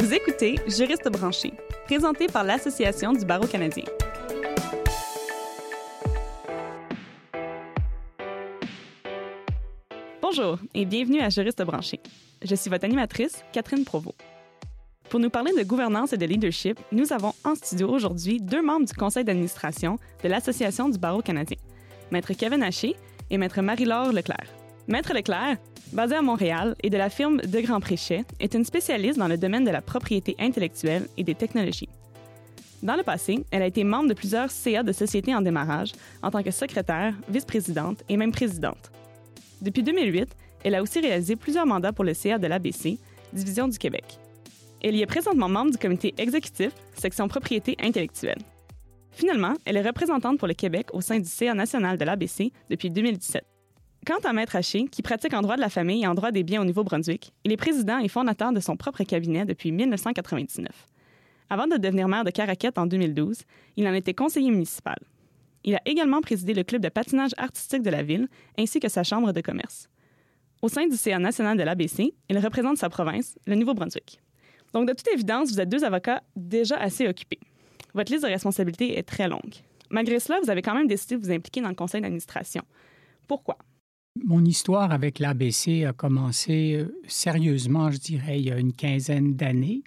Vous écoutez Juriste branché, présenté par l'Association du barreau canadien. Bonjour et bienvenue à Juriste branché. Je suis votre animatrice, Catherine Provost. Pour nous parler de gouvernance et de leadership, nous avons en studio aujourd'hui deux membres du conseil d'administration de l'Association du barreau canadien, Maître Kevin Haché et Maître Marie-Laure Leclerc. Maître Leclerc, basée à Montréal et de la firme De Grand Préchet, est une spécialiste dans le domaine de la propriété intellectuelle et des technologies. Dans le passé, elle a été membre de plusieurs CA de sociétés en démarrage en tant que secrétaire, vice-présidente et même présidente. Depuis 2008, elle a aussi réalisé plusieurs mandats pour le CA de l'ABC, division du Québec. Elle y est présentement membre du comité exécutif, section propriété intellectuelle. Finalement, elle est représentante pour le Québec au sein du CA national de l'ABC depuis 2017. Quant à Maître Haché, qui pratique en droit de la famille et en droit des biens au Nouveau-Brunswick, il est président et fondateur de son propre cabinet depuis 1999. Avant de devenir maire de Caraquette en 2012, il en était conseiller municipal. Il a également présidé le club de patinage artistique de la ville ainsi que sa chambre de commerce. Au sein du CA national de l'ABC, il représente sa province, le Nouveau-Brunswick. Donc, de toute évidence, vous êtes deux avocats déjà assez occupés. Votre liste de responsabilités est très longue. Malgré cela, vous avez quand même décidé de vous impliquer dans le conseil d'administration. Pourquoi? Mon histoire avec l'ABC a commencé euh, sérieusement, je dirais, il y a une quinzaine d'années.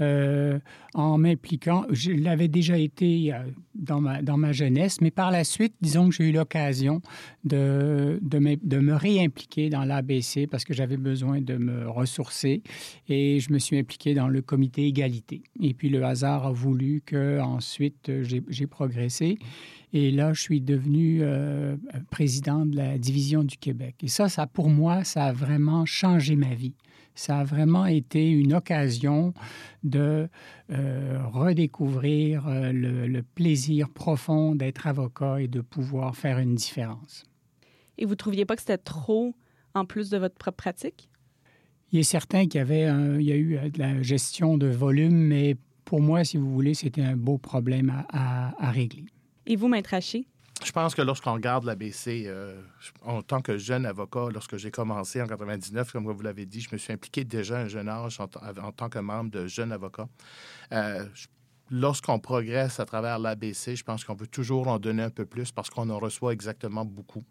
Euh, en m'impliquant. Je l'avais déjà été euh, dans ma, dans ma jeunesse, mais par la suite, disons que j'ai eu l'occasion de, de, me, réimpliquer dans l'ABC parce que j'avais besoin de me ressourcer et je me suis impliqué dans le comité égalité. Et puis le hasard a voulu que ensuite j'ai progressé et là, je suis devenu euh, président de la division du Québec. Et ça, ça, pour moi, ça a vraiment changé ma vie. Ça a vraiment été une occasion de euh, redécouvrir euh, le, le, plaisir profond d'être avocat et de pouvoir faire une différence. Et vous ne trouviez pas que c'était trop en plus de votre propre pratique? Il est certain qu'il y avait un, il y a eu de la gestion de volume, mais pour moi, si vous voulez, c'était un beau problème à, à, à régler. Et vous, Maître Haché? Je pense que lorsqu'on regarde l'ABC, euh, en tant que jeune avocat, lorsque j'ai commencé en 99, comme vous l'avez dit, je me suis impliqué déjà à un jeune âge en, tant que membre de jeune avocat. Euh, lorsqu'on progresse à travers l'ABC, je pense qu'on peut toujours en donner un peu plus parce qu'on en reçoit exactement beaucoup.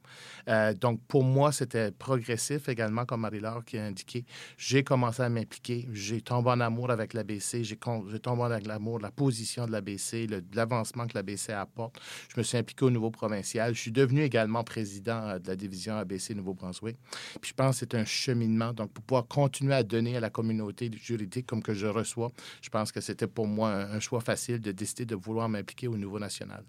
Euh, donc, pour moi, c'était progressif également, comme Marie-Laure qui a indiqué. J'ai commencé à m'impliquer. J'ai tombé en amour avec l'ABC. J'ai tombé en amour de la position de l'ABC, l'avancement que l'ABC apporte. Je me suis impliqué au niveau provincial. Je suis devenu également président euh, de la division ABC Nouveau-Brunswick. Puis, je pense que c'est un cheminement. Donc, pour pouvoir continuer à donner à la communauté juridique comme que je reçois, je pense que c'était pour moi un, un choix facile de décider de vouloir m'impliquer au niveau national.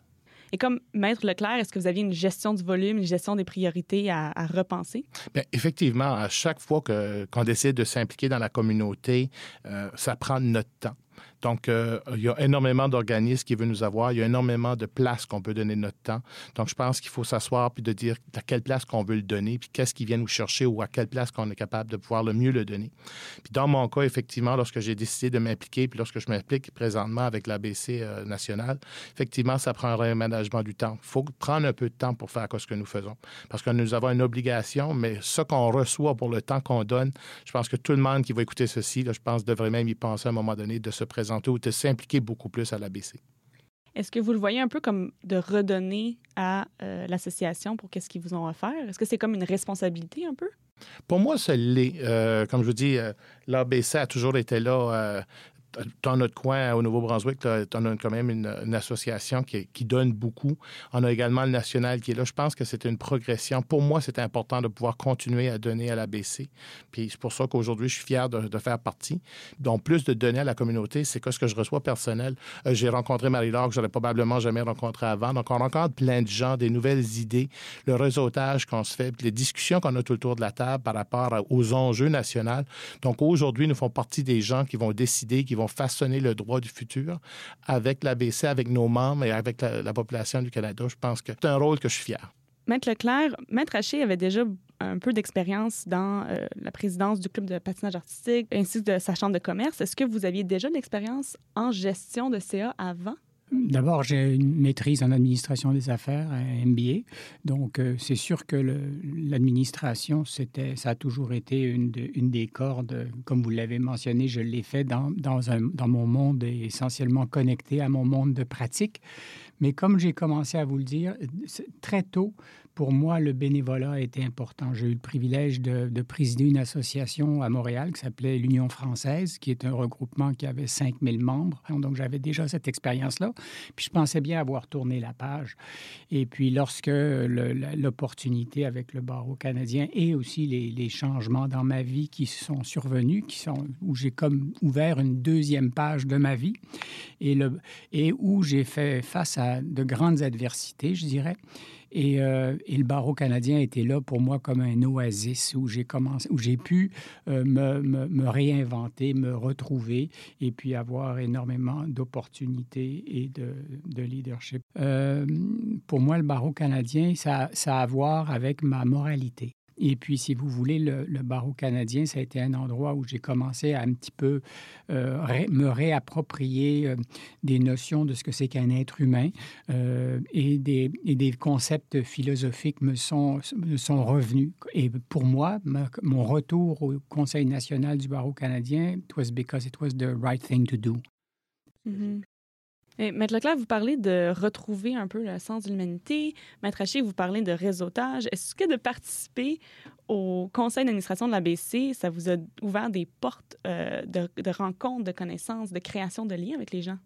Et comme Maître Leclerc, est-ce que vous aviez une gestion du volume, une gestion des priorités à, à repenser? Bien, effectivement, à chaque fois qu'on décide de s'impliquer dans la communauté, euh, ça prend notre temps. Donc, euh, il y a énormément d'organismes qui veulent nous avoir. Il y a énormément de places qu'on peut donner notre temps. Donc, je pense qu'il faut s'asseoir puis de dire à quelle place qu'on veut le donner, puis qu'est-ce qui vient nous chercher ou à quelle place qu'on est capable de pouvoir le mieux le donner. Puis dans mon cas, effectivement, lorsque j'ai décidé de m'impliquer, puis lorsque je m'implique présentement avec l'ABC euh, national, effectivement, ça prend un réaménagement du temps. Il faut prendre un peu de temps pour faire ce que nous faisons. Parce que nous avons une obligation, mais ce qu'on reçoit pour le temps qu'on donne, je pense que tout le monde qui va écouter ceci, je pense, devrait même y penser à un moment donné de se présenter ou de s'impliquer beaucoup plus à l'ABC. Est-ce que vous le voyez un peu comme de redonner à euh, l'association pour qu'est-ce qu'ils vous ont offert? Est-ce que c'est comme une responsabilité un peu? Pour moi, ça l'est. Euh, comme je vous dis, euh, l'ABC a toujours été là dans notre coin au Nouveau-Brunswick, tu as, quand même une, association qui, donne beaucoup. On a également le national qui est là. Je pense que c'est une progression. Pour moi, c'est important de pouvoir continuer à donner à l'ABC. Puis c'est pour ça qu'aujourd'hui, je suis fier de, de, faire partie. Donc, plus de donner à la communauté, c'est que ce que je reçois personnel. Euh, J'ai rencontré Marie-Laure que j'aurais probablement jamais rencontré avant. Donc, on rencontre plein de gens, des nouvelles idées, le réseautage qu'on se fait, les discussions qu'on a tout autour de la table par rapport aux enjeux nationaux. Donc, aujourd'hui, nous font partie des gens qui vont décider, qui vont façonner le droit du futur avec l'ABC, avec nos membres et avec la, la, population du Canada. Je pense que c'est un rôle que je suis fier. Maître Leclerc, Maître Haché avait déjà un peu d'expérience dans euh, la présidence du club de patinage artistique ainsi que de sa chambre de commerce. Est-ce que vous aviez déjà de l'expérience en gestion de CA avant? D'abord, j'ai une maîtrise en administration des affaires, un MBA. Donc, euh, c'est sûr que l'administration, ça a toujours été une, des cordes. Comme vous l'avez mentionné, je l'ai fait dans, dans mon monde essentiellement connecté à mon monde de pratique. Mais comme j'ai commencé à vous le dire, très tôt, pour moi, le bénévolat était important. J'ai eu le privilège de, présider une association à Montréal qui s'appelait l'Union française, qui est un regroupement qui avait 5000 membres. Donc, j'avais déjà cette expérience-là. Puis, je pensais bien avoir tourné la page. Et puis, lorsque l'opportunité avec le barreau canadien et aussi les, changements dans ma vie qui sont survenus, qui sont, où j'ai comme ouvert une deuxième page de ma vie et où j'ai fait face à de grandes adversités, je dirais, euh, et, le barreau canadien était là pour moi comme un oasis où j'ai commencé, où j'ai pu euh, me, réinventer, me retrouver et puis avoir énormément d'opportunités et de, leadership. Euh, pour moi, le barreau canadien, ça, ça a à voir avec ma moralité. Et puis, si vous voulez, le, barreau canadien, ça a été un endroit où j'ai commencé à un petit peu euh, me réapproprier euh, des notions de ce que c'est qu'un être humain euh, et, des, concepts philosophiques me sont, me sont revenus. Et pour moi, mon retour au Conseil national du barreau canadien, it was because it was the right thing to do. Mm-hmm. Maître Leclerc, vous parlez de retrouver un peu le sens de l'humanité. Maître Haché, vous parlez de réseautage. Est-ce que de participer au conseil d'administration de l'ABC, ça vous a ouvert des portes euh, de rencontres, de connaissances, de création de liens avec les gens?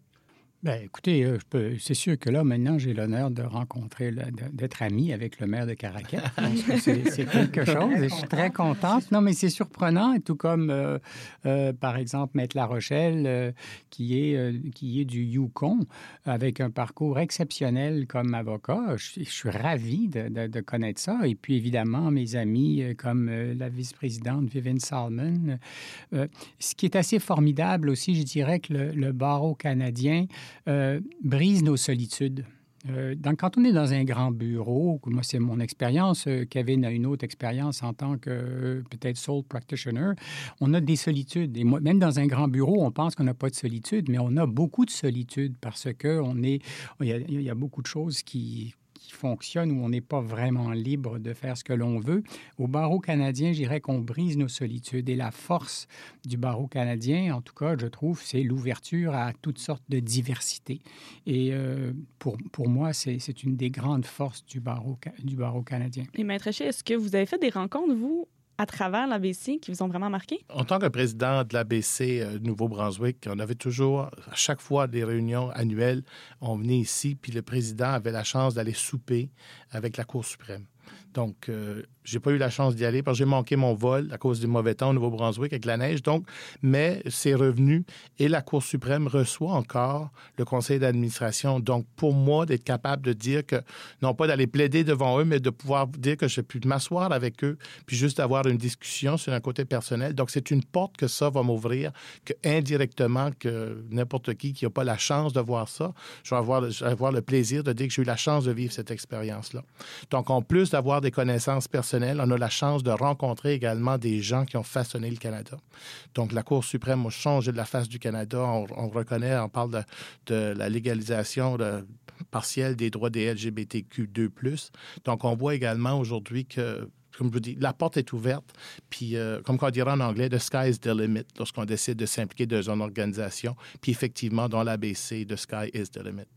Bien, écoutez, euh, c'est sûr que là, maintenant, j'ai l'honneur de rencontrer, d'être ami avec le maire de Caracat. c'est quelque chose et je suis très contente. Non, mais c'est surprenant, tout comme, euh, euh, par exemple, Maître La Rochelle, qui, est, qui est du Yukon, avec un parcours exceptionnel comme avocat. Je, suis ravi de, de, connaître ça. Et puis, évidemment, mes amis comme la vice-présidente Vivienne Salmon. ce qui est assez formidable aussi, je dirais que le, le barreau canadien, euh, brise nos solitudes. Euh, quand on est dans un grand bureau, moi c'est mon expérience, euh, Kevin a une autre expérience en tant que peut-être soul practitioner, on a des solitudes. Et moi, même dans un grand bureau, on pense qu'on n'a pas de solitude, mais on a beaucoup de solitude parce que on est, il y a beaucoup de choses qui fonctionne, où on n'est pas vraiment libre de faire ce que l'on veut. Au barreau canadien, je dirais qu'on brise nos solitudes. Et la force du barreau canadien, en tout cas, je trouve, c'est l'ouverture à toutes sortes de diversités. Et euh, pour, pour moi, c'est une des grandes forces du barreau, du barreau canadien. Et Maître Haché, est-ce que vous avez fait des rencontres, vous, à travers l'ABC qui vous ont vraiment marqué? En tant que président de l'ABC euh, Nouveau-Brunswick, on avait toujours, à chaque fois des réunions annuelles, on venait ici, puis le président avait la chance d'aller souper avec la Cour suprême. Donc, euh, j'ai pas eu la chance d'y aller parce que j'ai manqué mon vol à cause du mauvais temps au Nouveau-Brunswick avec la neige. Donc, mais c'est revenu et la Cour suprême reçoit encore le conseil d'administration. Donc, pour moi, d'être capable de dire que, non pas d'aller plaider devant eux, mais de pouvoir dire que j'ai pu m'asseoir avec eux, puis juste avoir une discussion sur un côté personnel. Donc, c'est une porte que ça va m'ouvrir, que indirectement, que n'importe qui qui n'a pas la chance de voir ça, je avoir, je vais avoir le plaisir de dire que j'ai eu la chance de vivre cette expérience-là. Donc, en plus d'avoir des connaissances personnelles, on a la chance de rencontrer également des gens qui ont façonné le Canada. Donc, la Cour suprême a changé de la face du Canada. On, reconnaît, on parle de, la légalisation partielle des droits des LGBTQ2+. Donc, on voit également aujourd'hui que comme je vous dis, la porte est ouverte. Puis, euh, comme on dirait en anglais, the sky is the limit lorsqu'on décide de s'impliquer dans une organisation. Puis, effectivement, dans l'ABC, the sky is the limit.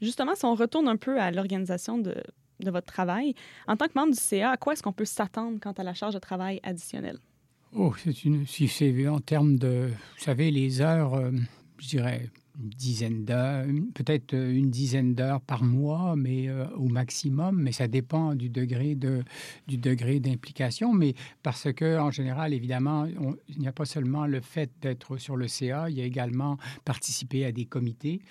Justement, si on retourne un peu à l'organisation de, de votre travail. En tant que membre du CA, à quoi est-ce qu'on peut s'attendre quant à la charge de travail additionnelle? Oh, c'est une, si c'est en termes de, vous savez, les heures, euh, je dirais une dizaine d'heures, peut-être euh, une dizaine d'heures par mois, mais euh, au maximum. Mais ça dépend du degré de du degré d'implication. Mais parce que en général, évidemment, il n'y a pas seulement le fait d'être sur le CA, il y a également participer à des comités.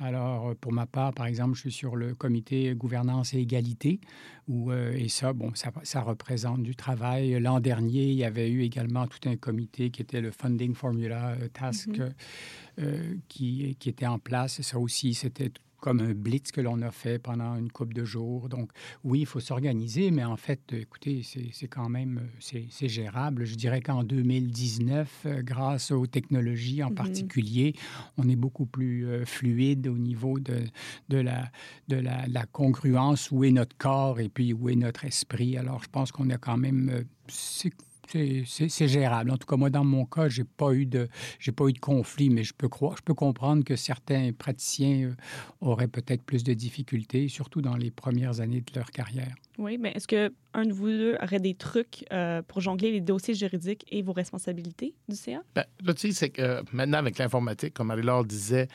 Alors, euh, pour ma part, par exemple, je suis sur le comité gouvernance et égalité, où, euh, et ça, bon, ça, représente du travail. L'an dernier, il y avait eu également tout un comité qui était le Funding Formula euh, Task, mm-hmm. qui, qui, était en place. Et ça aussi, c'était comme un blitz que l'on a fait pendant une couple de jours. Donc, oui, il faut s'organiser, mais en fait, écoutez, c'est quand même, c'est gérable. Je dirais qu'en 2019, grâce aux technologies en mm-hmm. particulier, on est beaucoup plus fluide au niveau de, de, la, de la, la, congruence, où est notre corps et puis où est notre esprit. Alors, je pense qu'on a quand même c'est gérable. En tout cas, moi, dans mon cas, j'ai pas eu de, j'ai pas eu de conflit, mais je peux croire, je peux comprendre que certains praticiens euh, auraient peut-être plus de difficultés, surtout dans les premières années de leur carrière. Oui, mais est-ce que un de vous deux aurait des trucs euh, pour jongler les dossiers juridiques et vos responsabilités du CA? Bien, là, tu sais, c'est que maintenant, avec l'informatique, comme Marie-Laure disait,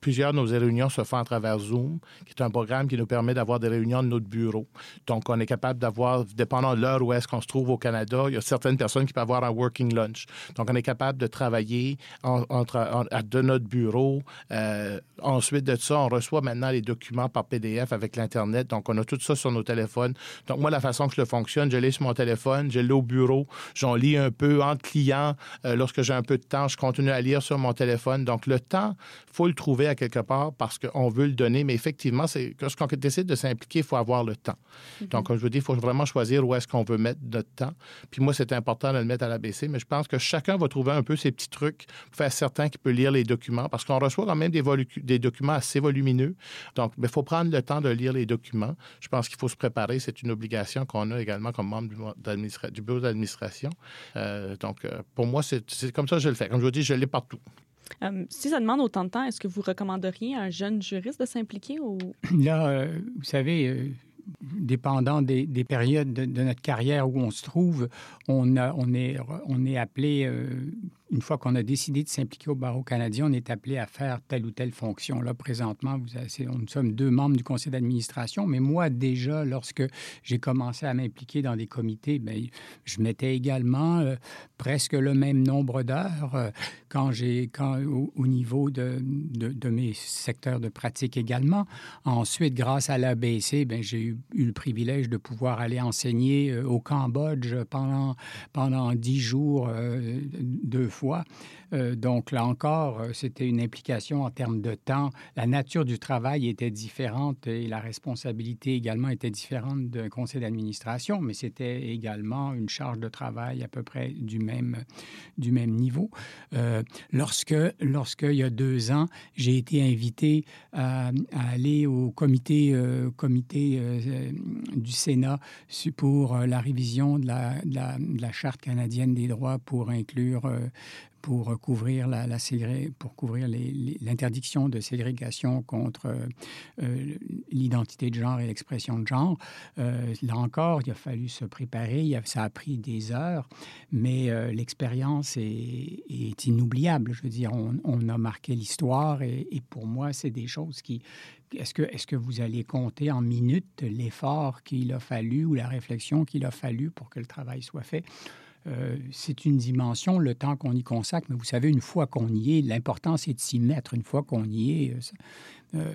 plusieurs de nos réunions se font à travers Zoom, qui est un programme qui nous permet d'avoir des réunions de notre bureau. Donc, on est capable d'avoir, dépendant de l'heure où est-ce qu'on se trouve au Canada, il y a certaines personnes qui peuvent avoir un working lunch. Donc, on est capable de travailler entre, de notre bureau. Euh, ensuite de ça, on reçoit maintenant les documents par PDF avec l'Internet. Donc, on a tout ça sur nos téléphones. Donc, moi, la façon que je le fonctionne, je l'ai sur mon téléphone, je l'ai au bureau, j'en lis un peu entre clients. Euh, lorsque j'ai un peu de temps, je continue à lire sur mon téléphone. Donc, le temps, il faut le trouver à quelque part parce qu'on veut le donner. Mais effectivement, c'est quand on décide de s'impliquer, il faut avoir le temps. Mm-hmm. Donc, comme je vous dis, il faut vraiment choisir où est-ce qu'on veut mettre notre temps. Puis moi, c'est important de le mettre à l'ABC, mais je pense que chacun va trouver un peu ses petits trucs pour faire certain qu'il peut lire les documents parce qu'on reçoit quand même des, des documents assez volumineux. Donc, il faut prendre le temps de lire les documents. Je pense qu'il faut se préparer. C'est une obligation qu'on a également comme membre du, bureau d'administration. Euh, donc, euh, pour moi, c'est comme ça que je le fais. Comme je vous dis, je l'ai partout. Euh, si ça demande autant de temps, est-ce que vous recommanderiez à un jeune juriste de s'impliquer ou... Là, vous savez, dépendant des, périodes de, notre carrière où on se trouve, on, on, est, on est appelé une fois qu'on a décidé de s'impliquer au barreau canadien, on est appelé à faire telle ou telle fonction. Là, présentement, nous sommes deux membres du conseil d'administration, mais moi, déjà, lorsque j'ai commencé à m'impliquer dans des comités, bien, je mettais également euh, presque le même nombre d'heures euh, au, niveau de, de, mes secteurs de pratique également. Ensuite, grâce à l'ABC, bien, j'ai eu, le privilège de pouvoir aller enseigner euh, au Cambodge pendant, pendant dix jours, deux fois fois. Euh, donc là encore, euh, c'était une implication en termes de temps. La nature du travail était différente et la responsabilité également était différente d'un conseil d'administration, mais c'était également une charge de travail à peu près du même, du même niveau. Euh, lorsque, lorsque, il y a deux ans, j'ai été invité à, aller au comité, comité du Sénat pour la révision de la, de la, de la Charte canadienne des droits pour inclure pour couvrir la, pour couvrir l'interdiction de ségrégation contre euh, l'identité de genre et l'expression de genre. Euh, là encore, il a fallu se préparer. ça a pris des heures, mais euh, l'expérience est, inoubliable. Je veux dire, on, a marqué l'histoire et, et, pour moi, c'est des choses qui est-ce que, est que vous allez compter en minutes l'effort qu'il a fallu ou la réflexion qu'il a fallu pour que le travail soit fait? Euh, c'est une dimension, le temps qu'on y consacre, mais vous savez, une fois qu'on y est, l'important, c'est de s'y mettre. Une fois qu'on y est, euh, euh,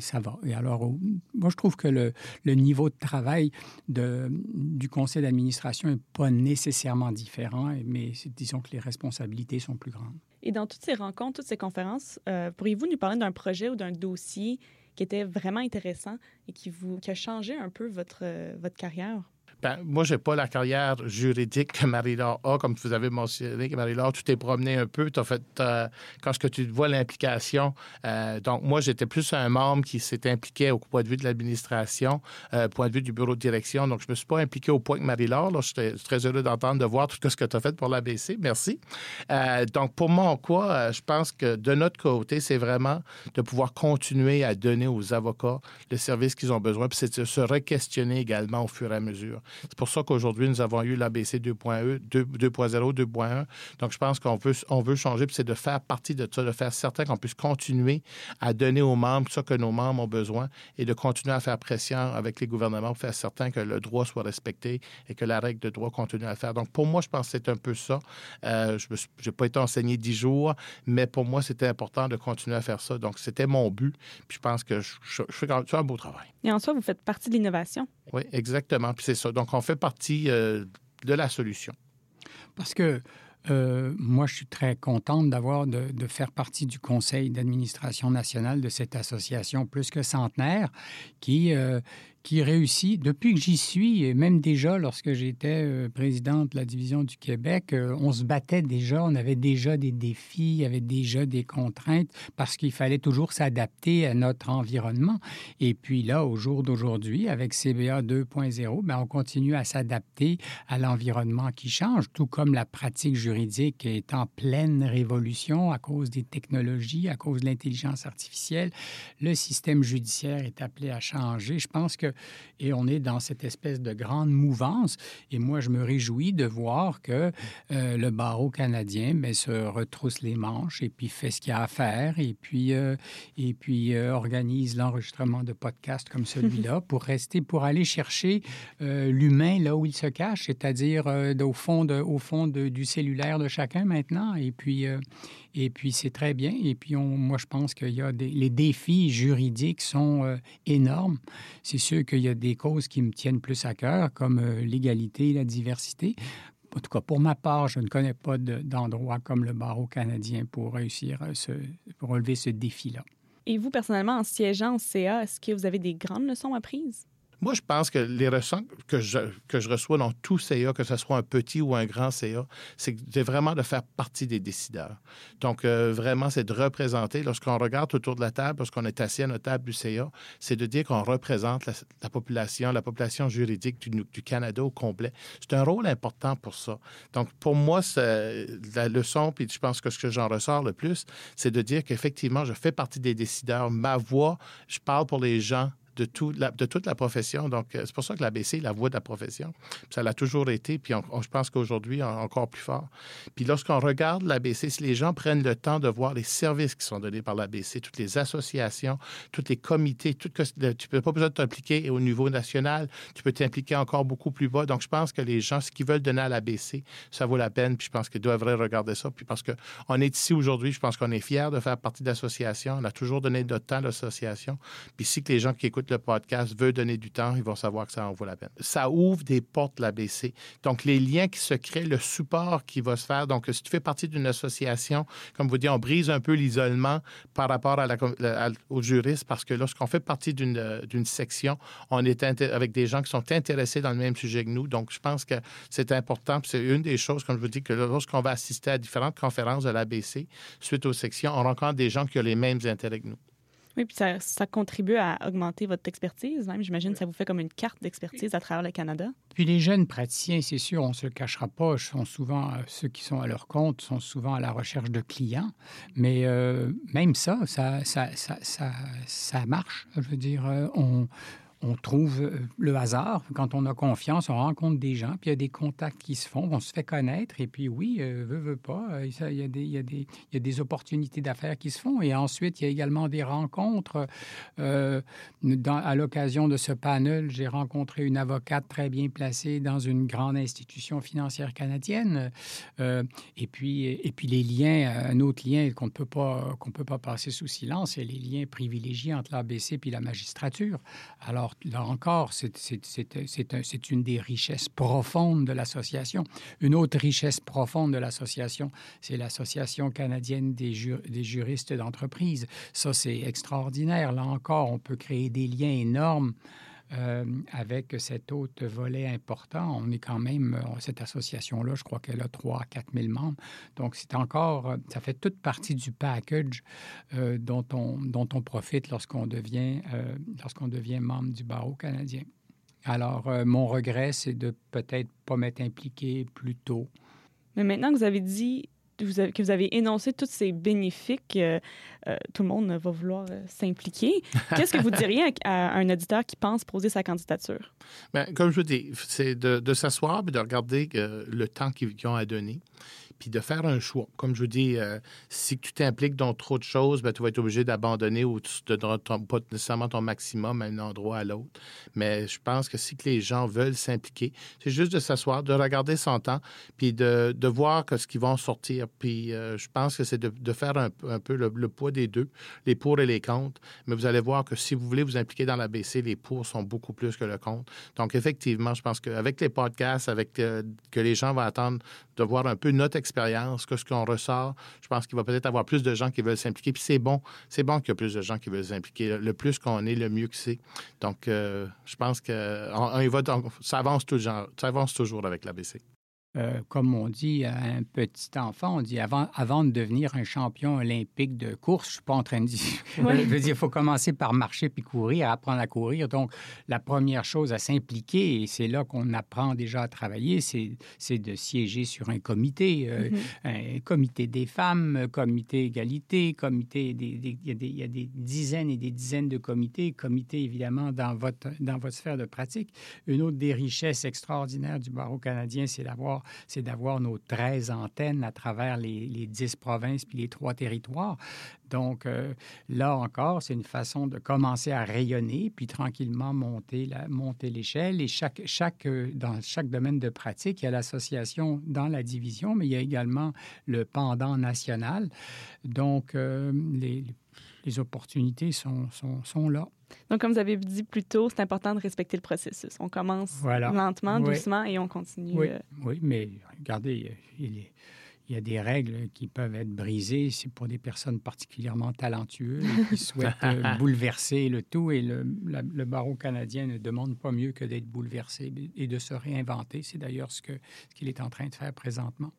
ça va. Et alors, moi, je trouve que le, niveau de travail du conseil d'administration n'est pas nécessairement différent, mais disons que les responsabilités sont plus grandes. Et dans toutes ces rencontres, toutes ces conférences, pourriez-vous nous parler d'un projet ou d'un dossier qui était vraiment intéressant et qui, a changé un peu votre carrière? Ben, moi, je n'ai pas la carrière juridique que Marie-Laure a, comme vous avez mentionné, Marie-Laure, tu t'es promené un peu, tu as fait, euh, quand que tu vois l'implication. Euh, donc, moi, j'étais plus un membre qui s'est impliqué au point de vue de l'administration, euh, point de vue du bureau de direction. Donc, je ne me suis pas impliqué au point que Marie-Laure. J'étais très heureux d'entendre, de voir tout ce que tu as fait pour l'ABC. Merci. donc, pour moi, quoi, je pense que de notre côté, c'est vraiment de pouvoir continuer à donner aux avocats le service qu'ils ont besoin, puis c'est de se re-questionner également au fur et à mesure. C'est pour ça qu'aujourd'hui, nous avons eu l'ABC 2.0, 2.1. Donc, je pense qu'on veut, on veut changer, puis c'est de faire partie de ça, de faire certain qu'on puisse continuer à donner aux membres ce que nos membres ont besoin et de continuer à faire pression avec les gouvernements pour faire certain que le droit soit respecté et que la règle de droit continue à le faire. Donc, pour moi, je pense que c'est un peu ça. Euh, je n'ai pas été enseigné dix jours, mais pour moi, c'était important de continuer à faire ça. Donc, c'était mon but. Puis, je pense que je, je, fais un beau travail. Et en soi, vous faites partie de l'innovation. Oui, exactement. Puis c'est ça. Donc, on fait partie euh, de la solution. Parce que Euh, moi, je suis très contente d'avoir de, faire partie du conseil d'administration nationale de cette association plus que centenaire qui, euh, qui réussit, depuis que j'y suis, et même déjà lorsque j'étais euh, présidente de la division du Québec, euh, on se battait déjà, on avait déjà des défis, il y avait déjà des contraintes, parce qu'il fallait toujours s'adapter à notre environnement. Et puis là, au jour d'aujourd'hui, avec CBA 2.0, ben, on continue à s'adapter à l'environnement qui change, tout comme la pratique juridique est en pleine révolution à cause des technologies, à cause de l'intelligence artificielle. Le système judiciaire est appelé à changer. Je pense que et on est dans cette espèce de grande mouvance. Et moi, je me réjouis de voir que euh, le barreau canadien ben, se retrousse les manches et puis fait ce qu'il y a à faire et puis, euh, et puis euh, organise l'enregistrement de podcasts comme celui-là pour rester, pour aller chercher l'humain là où il se cache, c'est-à-dire au fond, de, au fond de, du cellulaire de chacun maintenant. Et puis, et puis c'est très bien. Et puis, on, moi, je pense qu'il y a des, les défis juridiques sont euh, énormes. C'est sûr qu'il y a des causes qui me tiennent plus à cœur, comme euh, l'égalité la diversité. En tout cas, pour ma part, je ne connais pas d'endroit comme le barreau canadien pour réussir à ce, pour relever ce défi-là. Et vous, personnellement, en siégeant au CA, est-ce que vous avez des grandes leçons apprises? Moi, je pense que les leçons que je, que je reçois dans tout CA, que ce soit un petit ou un grand CA, c'est vraiment de faire partie des décideurs. Donc, euh, vraiment, c'est de représenter. Lorsqu'on regarde autour de la table, lorsqu'on est assis à notre table du CA, c'est de dire qu'on représente la, la, population, la population juridique du, Canada au complet. C'est un rôle important pour ça. Donc, pour moi, la leçon, puis je pense que ce que j'en ressors le plus, c'est de dire qu'effectivement, je fais partie des décideurs. Ma voix, je parle pour les gens de, tout de, toute la profession. Donc, c'est pour ça que l'ABC est la voix de la profession. Ça l'a toujours été, puis je pense qu'aujourd'hui, encore plus fort. Puis lorsqu'on regarde l'ABC, si les gens prennent le temps de voir les services qui sont donnés par l'ABC, toutes les associations, tous les comités, tout que, tu n'as pas besoin de t'impliquer au niveau national, tu peux t'impliquer encore beaucoup plus bas. Donc, je pense que les gens, ce qu'ils veulent donner à l'ABC, ça vaut la peine, puis je pense qu'ils devraient regarder ça. Puis parce qu'on est ici aujourd'hui, je pense qu'on est fiers de faire partie de l'association. On a toujours donné notre temps à l'association. Puis si que les gens qui écoutent le podcast veut donner du temps, ils vont savoir que ça en vaut la peine. Ça ouvre des portes, l'ABC. Donc, les liens qui se créent, le support qui va se faire. Donc, si tu fais partie d'une association, comme vous dites, on brise un peu l'isolement par rapport à la, aux juristes parce que lorsqu'on fait partie d'une section, on est avec des gens qui sont intéressés dans le même sujet que nous. Donc, je pense que c'est important. C'est une des choses, comme je vous dis, que lorsqu'on va assister à différentes conférences de l'ABC, suite aux sections, on rencontre des gens qui ont les mêmes intérêts que nous. Oui, puis ça, ça, contribue à augmenter votre expertise. Même, j'imagine, oui. ça vous fait comme une carte d'expertise à travers le Canada. Puis les jeunes praticiens, c'est sûr, on ne se le cachera pas, sont souvent ceux qui sont à leur compte sont souvent à la recherche de clients. Mais euh, même ça, ça, ça, ça, ça, ça marche. Je veux dire, euh, on on trouve le hasard. Quand on a confiance, on rencontre des gens, puis il y a des contacts qui se font, on se fait connaître, et puis oui, euh, veut, veut pas, il y a des, il y a des, il y a des opportunités d'affaires qui se font. Et ensuite, il y a également des rencontres. Euh, à l'occasion de ce panel, j'ai rencontré une avocate très bien placée dans une grande institution financière canadienne. Euh, et, puis, et puis les liens, un autre lien qu'on ne peut pas, qu'on peut pas passer sous silence, c'est les liens privilégiés entre l'ABC et la magistrature. Alors, là encore, c'est une des richesses profondes de l'association. Une autre richesse profonde de l'association, c'est l'Association canadienne des, ju des juristes d'entreprise. Ça, c'est extraordinaire. Là encore, on peut créer des liens énormes. Euh, avec cet autre volet important. On est quand même, cette association-là, je crois qu'elle a 3 à 4 000 membres. Donc, c'est encore, ça fait toute partie du package euh, dont, on, dont on profite lorsqu'on devient, euh, lorsqu'on devient membre du barreau canadien. Alors, euh, mon regret, c'est de peut-être pas m'être impliqué plus tôt. Mais maintenant que vous avez dit vous avez, que vous avez énoncé tous ces bénéfices, euh, euh, tout le monde va vouloir euh, s'impliquer. Qu'est-ce que vous diriez à, à, un auditeur qui pense poser sa candidature? Bien, comme je vous dis, c'est de, de s'asseoir et de regarder le temps qu'ils ont à donner puis de faire un choix. Comme je vous dis, euh, si tu t'impliques dans trop de choses, bien, tu vas être obligé d'abandonner ou tu ne donneras pas nécessairement ton maximum à un endroit à l'autre. Mais je pense que si que les gens veulent s'impliquer, c'est juste de s'asseoir, de regarder son temps, puis de, de voir que ce qu'ils vont sortir. Puis euh, je pense que c'est de, de, faire un, peu le, poids des deux, les pour et les contre. Mais vous allez voir que si vous voulez vous impliquer dans l'ABC, les pour sont beaucoup plus que le contre. Donc effectivement, je pense qu'avec les podcasts, avec euh, que les gens vont attendre de voir un peu notre expérience, que ce qu'on ressort, je pense qu'il va peut-être avoir plus de gens qui veulent s'impliquer. Puis c'est bon, c'est bon qu'il y a plus de gens qui veulent s'impliquer. Le plus qu'on est, le mieux que c'est. Donc, euh, je pense que on, va, ça avance ça avance toujours avec l'ABC. Euh, comme on dit à un petit enfant, on dit avant, avant de devenir un champion olympique de course, je suis pas en train de dire. je veux dire, il faut commencer par marcher puis courir, apprendre à courir. Donc, la première chose à s'impliquer, et c'est là qu'on apprend déjà à travailler, c'est de siéger sur un comité, euh, mm-hmm. un comité des femmes, comité égalité, comité. il, y a des, il y a des dizaines et des dizaines de comités, comités évidemment dans votre, dans votre sphère de pratique. Une autre des richesses extraordinaires du barreau canadien, c'est d'avoir c'est d'avoir nos 13 antennes à travers les, les 10 provinces puis les trois territoires. Donc, euh, là encore, c'est une façon de commencer à rayonner, puis tranquillement monter, la, monter l'échelle. Et chaque, chaque, euh, dans chaque domaine de pratique, il y a l'association dans la division, mais il y a également le pendant national. Donc, euh, les, les opportunités sont, sont, sont, là. Donc, comme vous avez dit plus tôt, c'est important de respecter le processus. On commence lentement, doucement et on continue. Oui, oui mais regardez, il, y a des règles qui peuvent être brisées. C'est pour des personnes particulièrement talentueuses qui souhaitent euh, bouleverser le tout. Et le, le, barreau canadien ne demande pas mieux que d'être bouleversé et de se réinventer. C'est d'ailleurs ce qu'il ce est en train de faire présentement.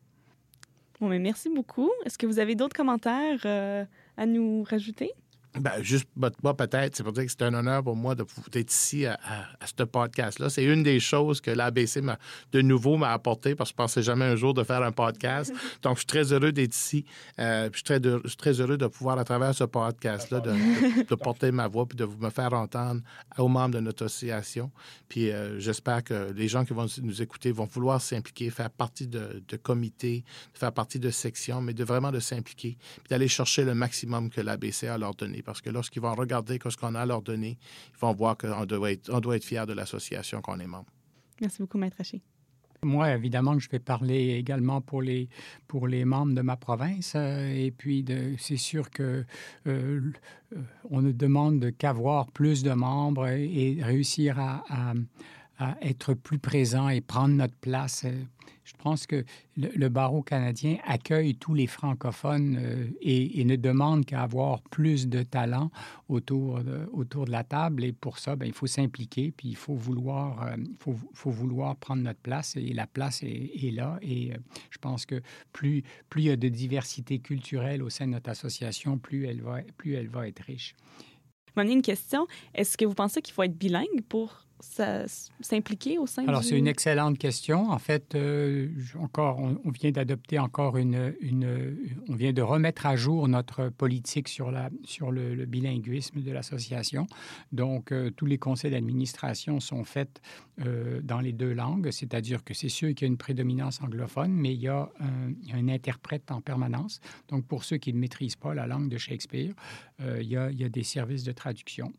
Bon, mais merci beaucoup. Est-ce que vous avez d'autres commentaires euh, à nous rajouter? Ben, juste moi, peut-être, c'est pour dire que c'est un honneur pour moi d'être ici à, ce podcast-là. C'est une des choses que l'ABC de nouveau m'a apporté parce que je pensais jamais un jour de faire un podcast. Donc, je suis très heureux d'être ici. Euh, je, suis très je, suis très, heureux de pouvoir, à travers ce podcast-là, de, porter ma voix puis de me faire entendre aux membres de notre association. Puis, euh, j'espère que les gens qui vont nous écouter vont vouloir s'impliquer, faire partie de, de comités, faire partie de sections, mais de vraiment de s'impliquer puis d'aller chercher le maximum que l'ABC a leur donné parce que lorsqu'ils vont regarder ce qu'on a à leur donner, ils vont voir qu'on doit être, on doit être fier de l'association qu'on est membre. Merci beaucoup, Maître Haché. Moi, évidemment, je vais parler également pour les, pour les membres de ma province. Euh, et puis, c'est sûr que euh, on ne demande qu'avoir plus de membres et, réussir à, à, être plus présent et prendre notre place. Euh, je pense que le, barreau canadien accueille tous les francophones euh, et, ne demande qu'à avoir plus de talent autour de, autour de la table. Et pour ça, ben, il faut s'impliquer, puis il faut vouloir, euh, faut, faut, vouloir prendre notre place. Et la place est, là. Et euh, je pense que plus, plus il y a de diversité culturelle au sein de notre association, plus elle va, plus elle va être riche. une question. Est-ce que vous pensez qu'il faut être bilingue pour s'impliquer au sein Alors, c'est une excellente question. En fait, euh, encore, on, vient d'adopter encore une, une, On vient de remettre à jour notre politique sur, la, sur le, bilinguisme de l'association. Donc, euh, tous les conseils d'administration sont faits euh, dans les deux langues, c'est-à-dire que c'est sûr qu'il y a une prédominance anglophone, mais il y a un, un, interprète en permanence. Donc, pour ceux qui ne maîtrisent pas la langue de Shakespeare, il y, a, il, y a, des services de traduction.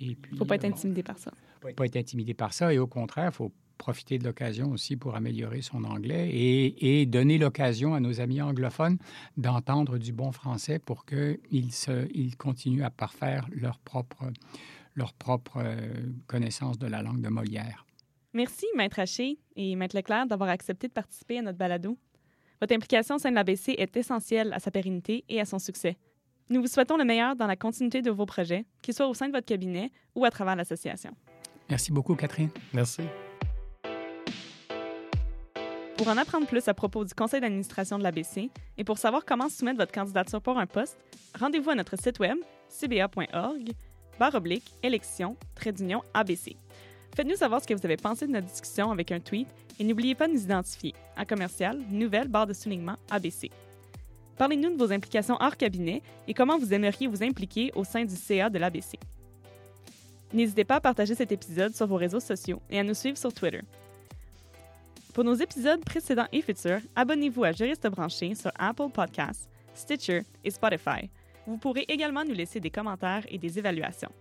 Il ne faut pas être intimidé par ça pas être intimidé par ça. Et au contraire, il faut profiter de l'occasion aussi pour améliorer son anglais et, donner l'occasion à nos amis anglophones d'entendre du bon français pour qu'ils ils continuent à parfaire leur propre, leur euh, connaissance de la langue de Molière. Merci, Maître Haché et Maître Leclerc, d'avoir accepté de participer à notre balado. Votre implication au sein de l'ABC est essentielle à sa pérennité et à son succès. Nous vous souhaitons le meilleur dans la continuité de vos projets, qu'ils soient au sein de votre cabinet ou à travers l'association. Merci beaucoup, Catherine. Merci. Pour en apprendre plus à propos du conseil d'administration de l'ABC et pour savoir comment soumettre votre candidature pour un poste, rendez-vous à notre site web cba.org barre oblique élection trait d'union ABC. Faites-nous savoir ce que vous avez pensé de notre discussion avec un tweet et n'oubliez pas de nous identifier à commercial nouvelle barre de soulignement ABC. Parlez-nous de vos implications hors cabinet et comment vous aimeriez vous impliquer au sein du CA de l'ABC. N'hésitez pas à partager cet épisode sur vos réseaux sociaux et à nous suivre sur Twitter. Pour nos épisodes précédents et futurs, abonnez-vous à Juriste branché sur Apple Podcasts, Stitcher et Spotify. Vous pourrez également nous laisser des commentaires et des évaluations.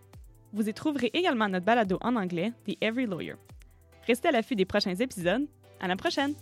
Vous y trouverez également notre balado en anglais, The Every Lawyer. Restez à l'affût des prochains épisodes. À la prochaine!